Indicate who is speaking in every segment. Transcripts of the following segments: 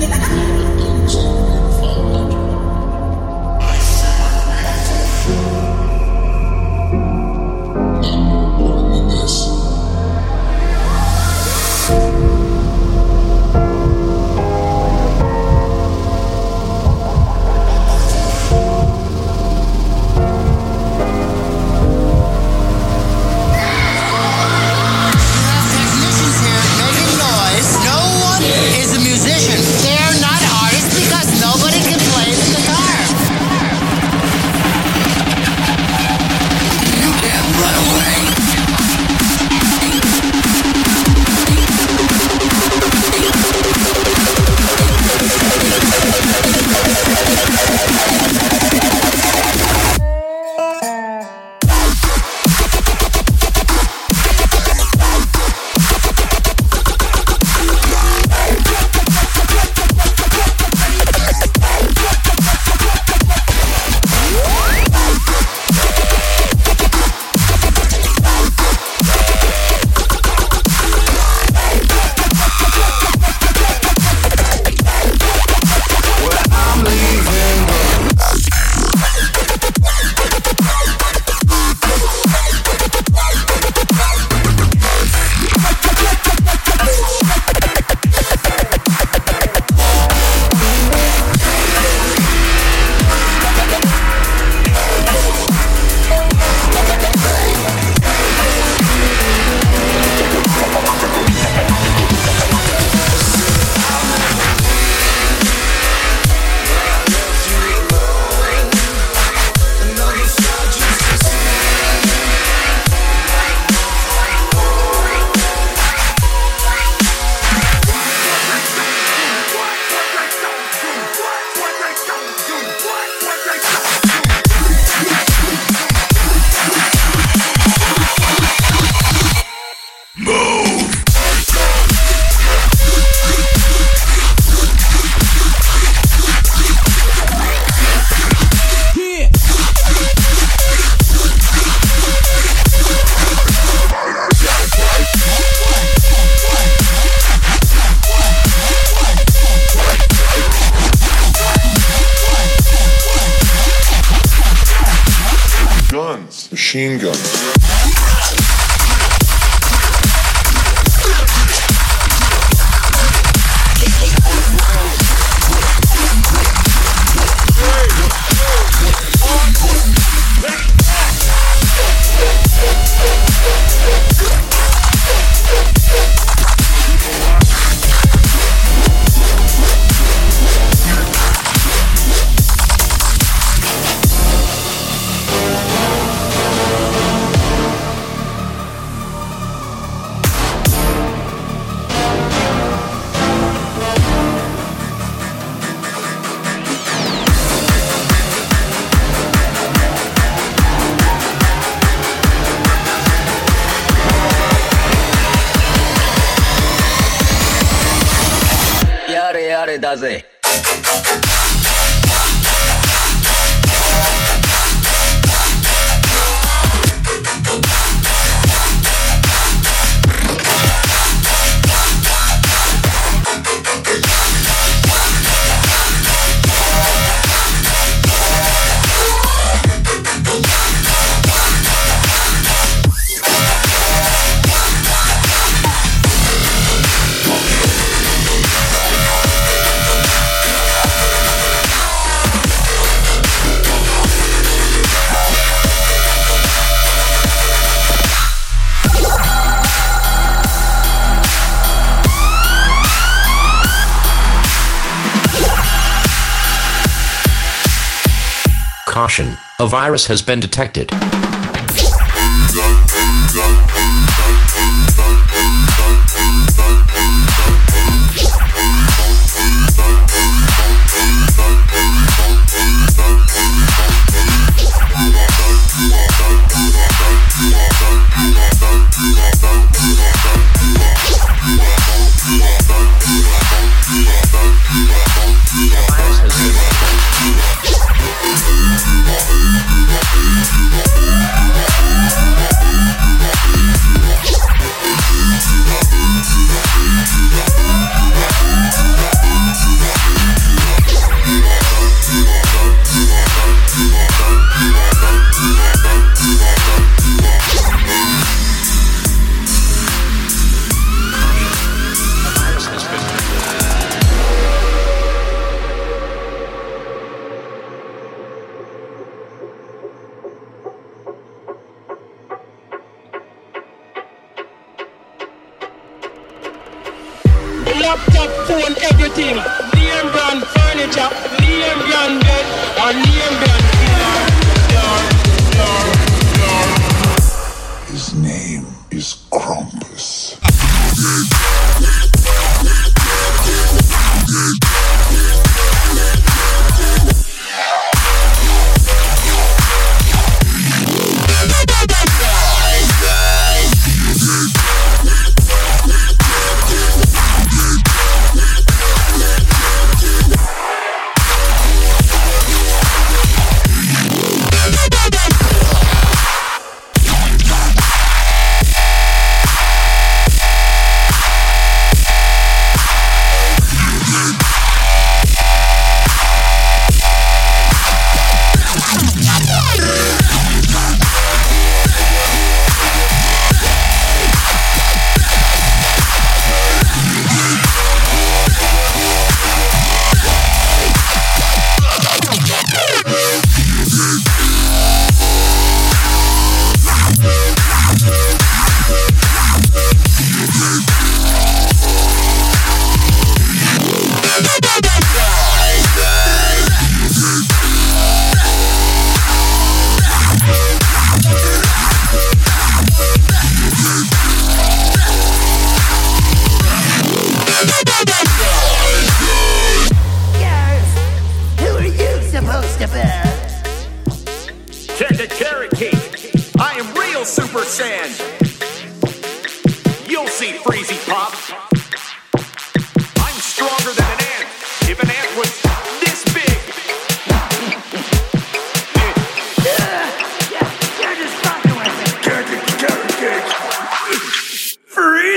Speaker 1: de la casa. machine gun. does
Speaker 2: it? A virus has
Speaker 3: been detected.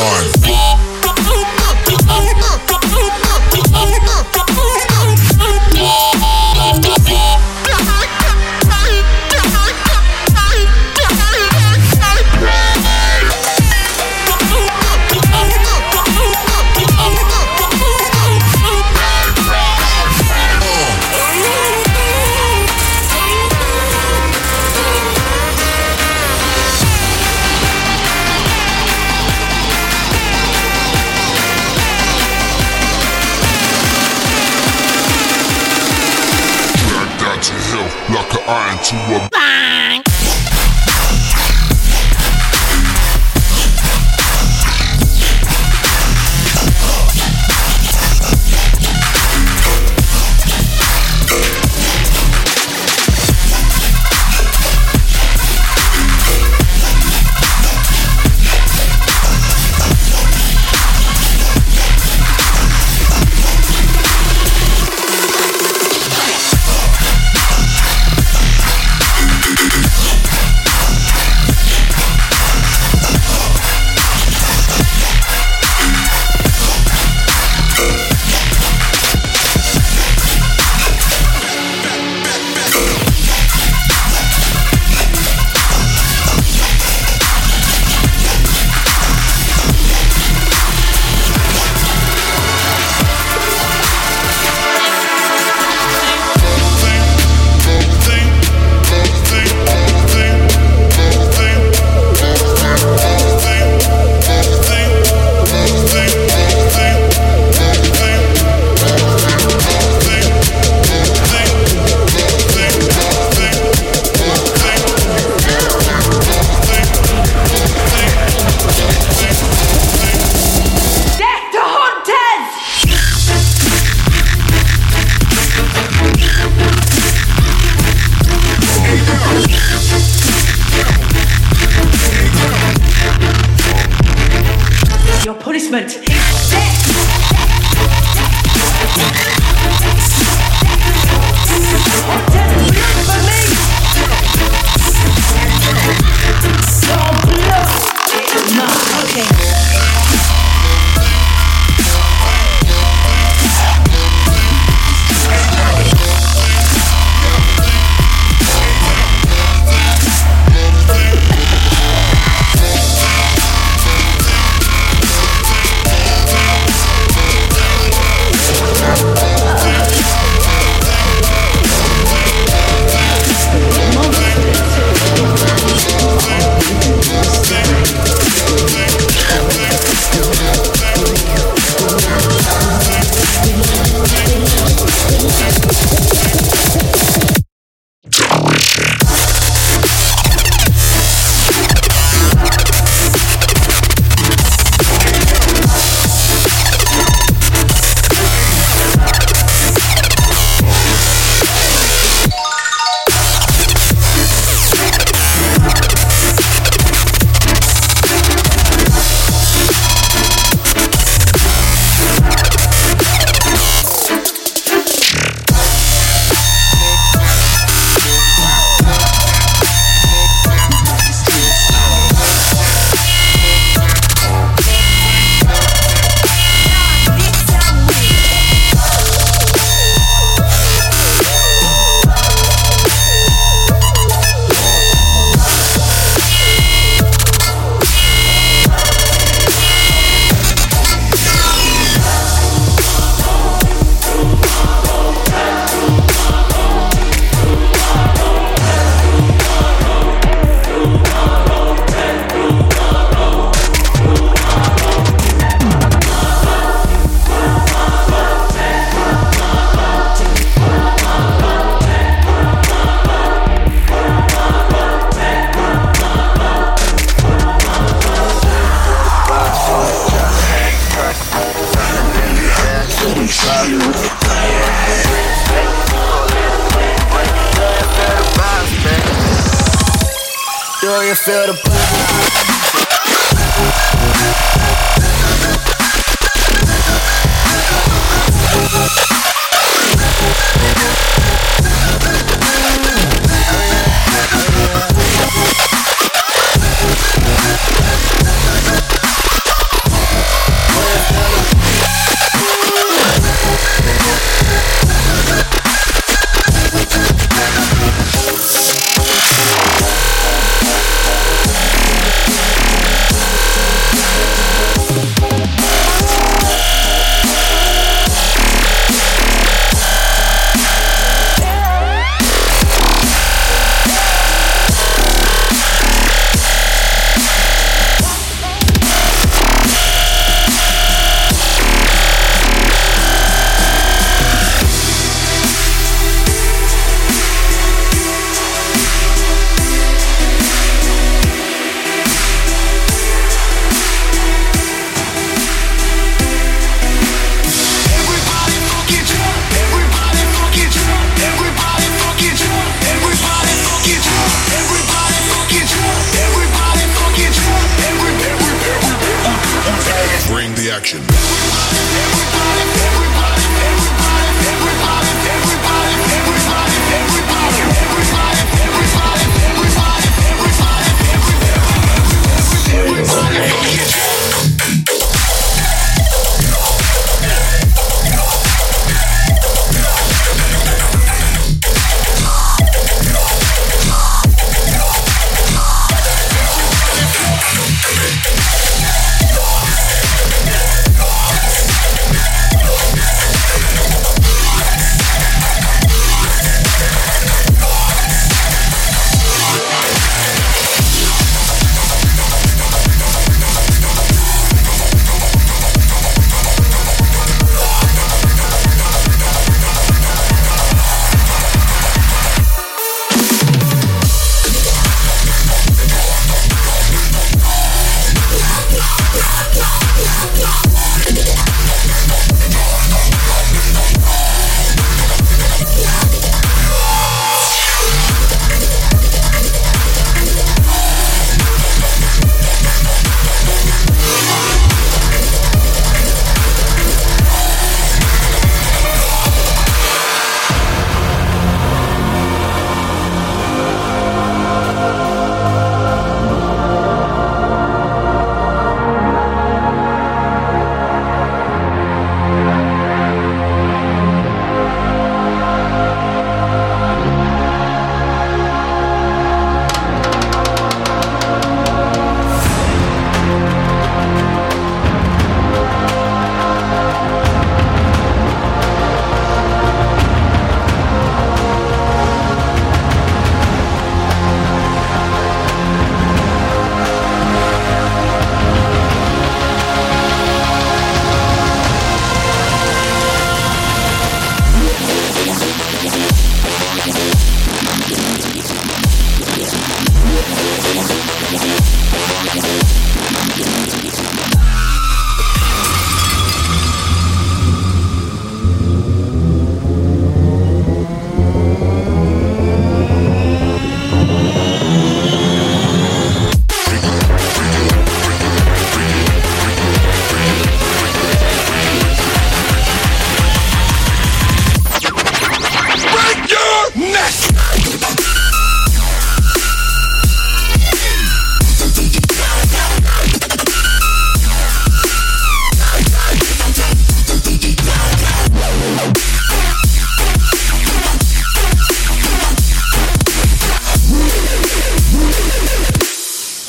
Speaker 3: One. To a
Speaker 2: action.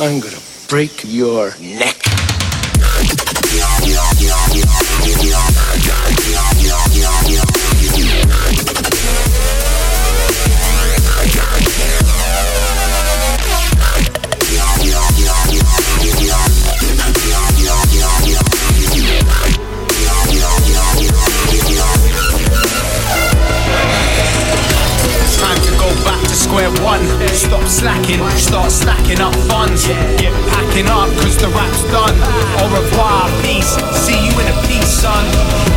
Speaker 1: I'm gonna break your neck.
Speaker 4: Stop slacking, start stacking up funds. Get packing up, cause the rap's done. Au revoir, peace. See you in a piece, son.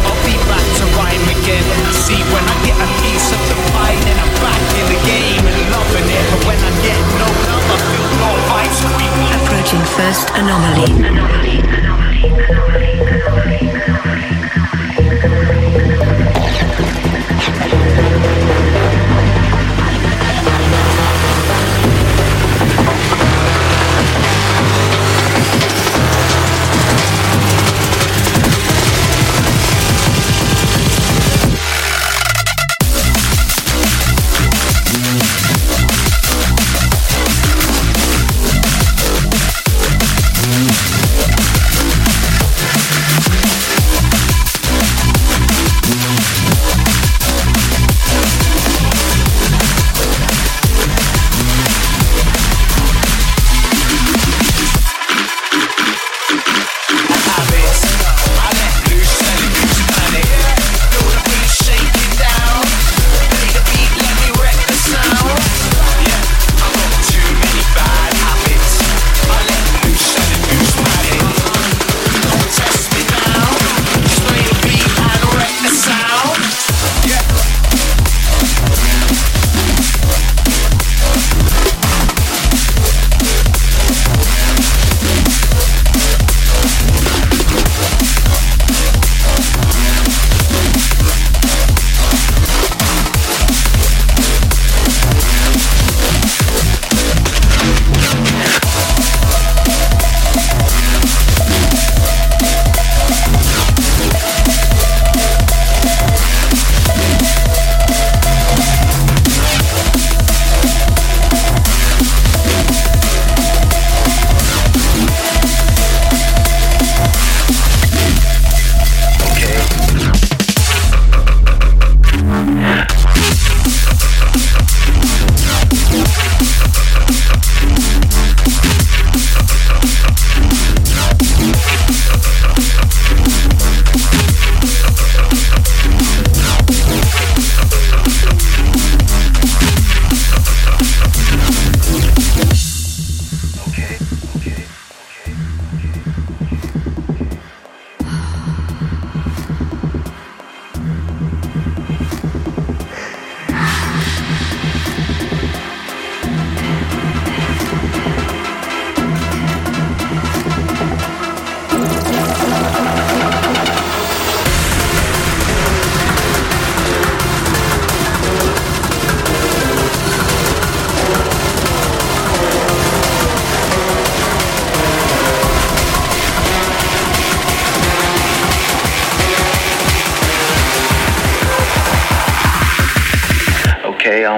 Speaker 4: I'll be back to rhyme again. See, when I get a piece of the pie, then I'm back in the game and loving it. But when I get no love, I feel no vibes creeping.
Speaker 5: Approaching first anomaly.
Speaker 6: I'll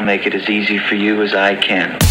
Speaker 6: make it as easy for you as I can.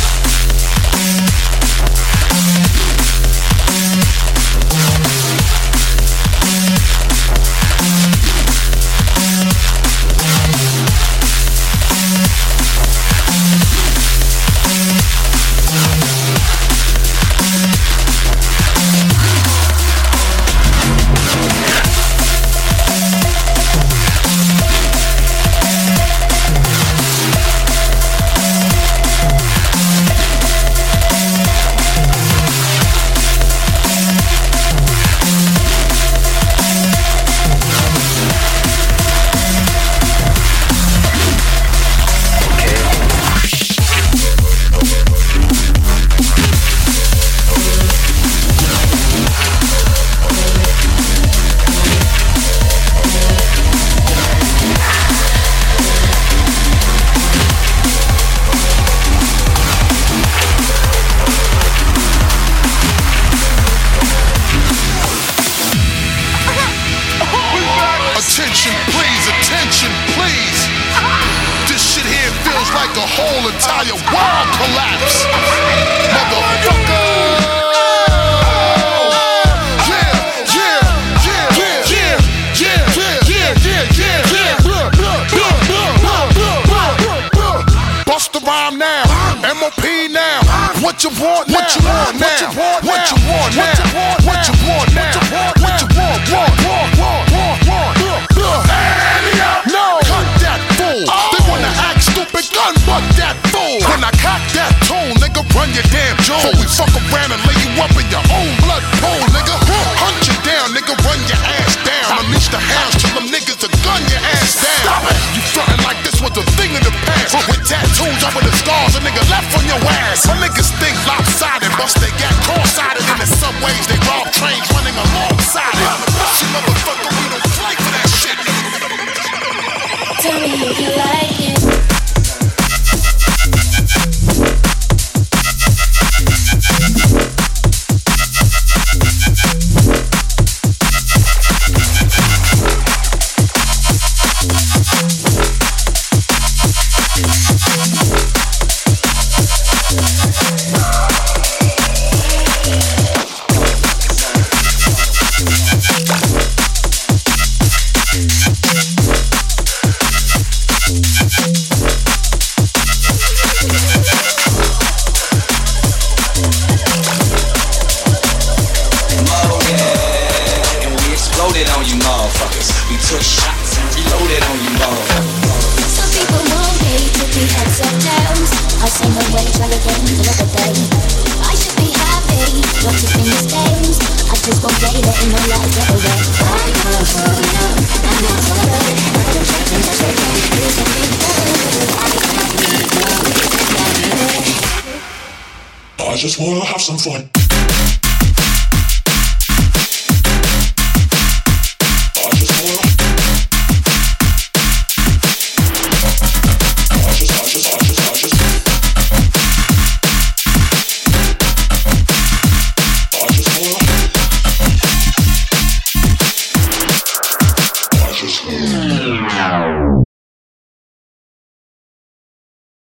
Speaker 7: What you want now? What you want now? What you want now? What you want now? What you want? Want? Want? Want? Want? Want? No, cut that fool. They oh. wanna act stupid, gun butt that fool. When I cock that tool, nigga, run your damn jaw. Before we fuck around and lay you up in your own blood pool, your ass. Some niggas think lopsided, bust they got cross-sided in the subways. They rob trains just wanna have some fun.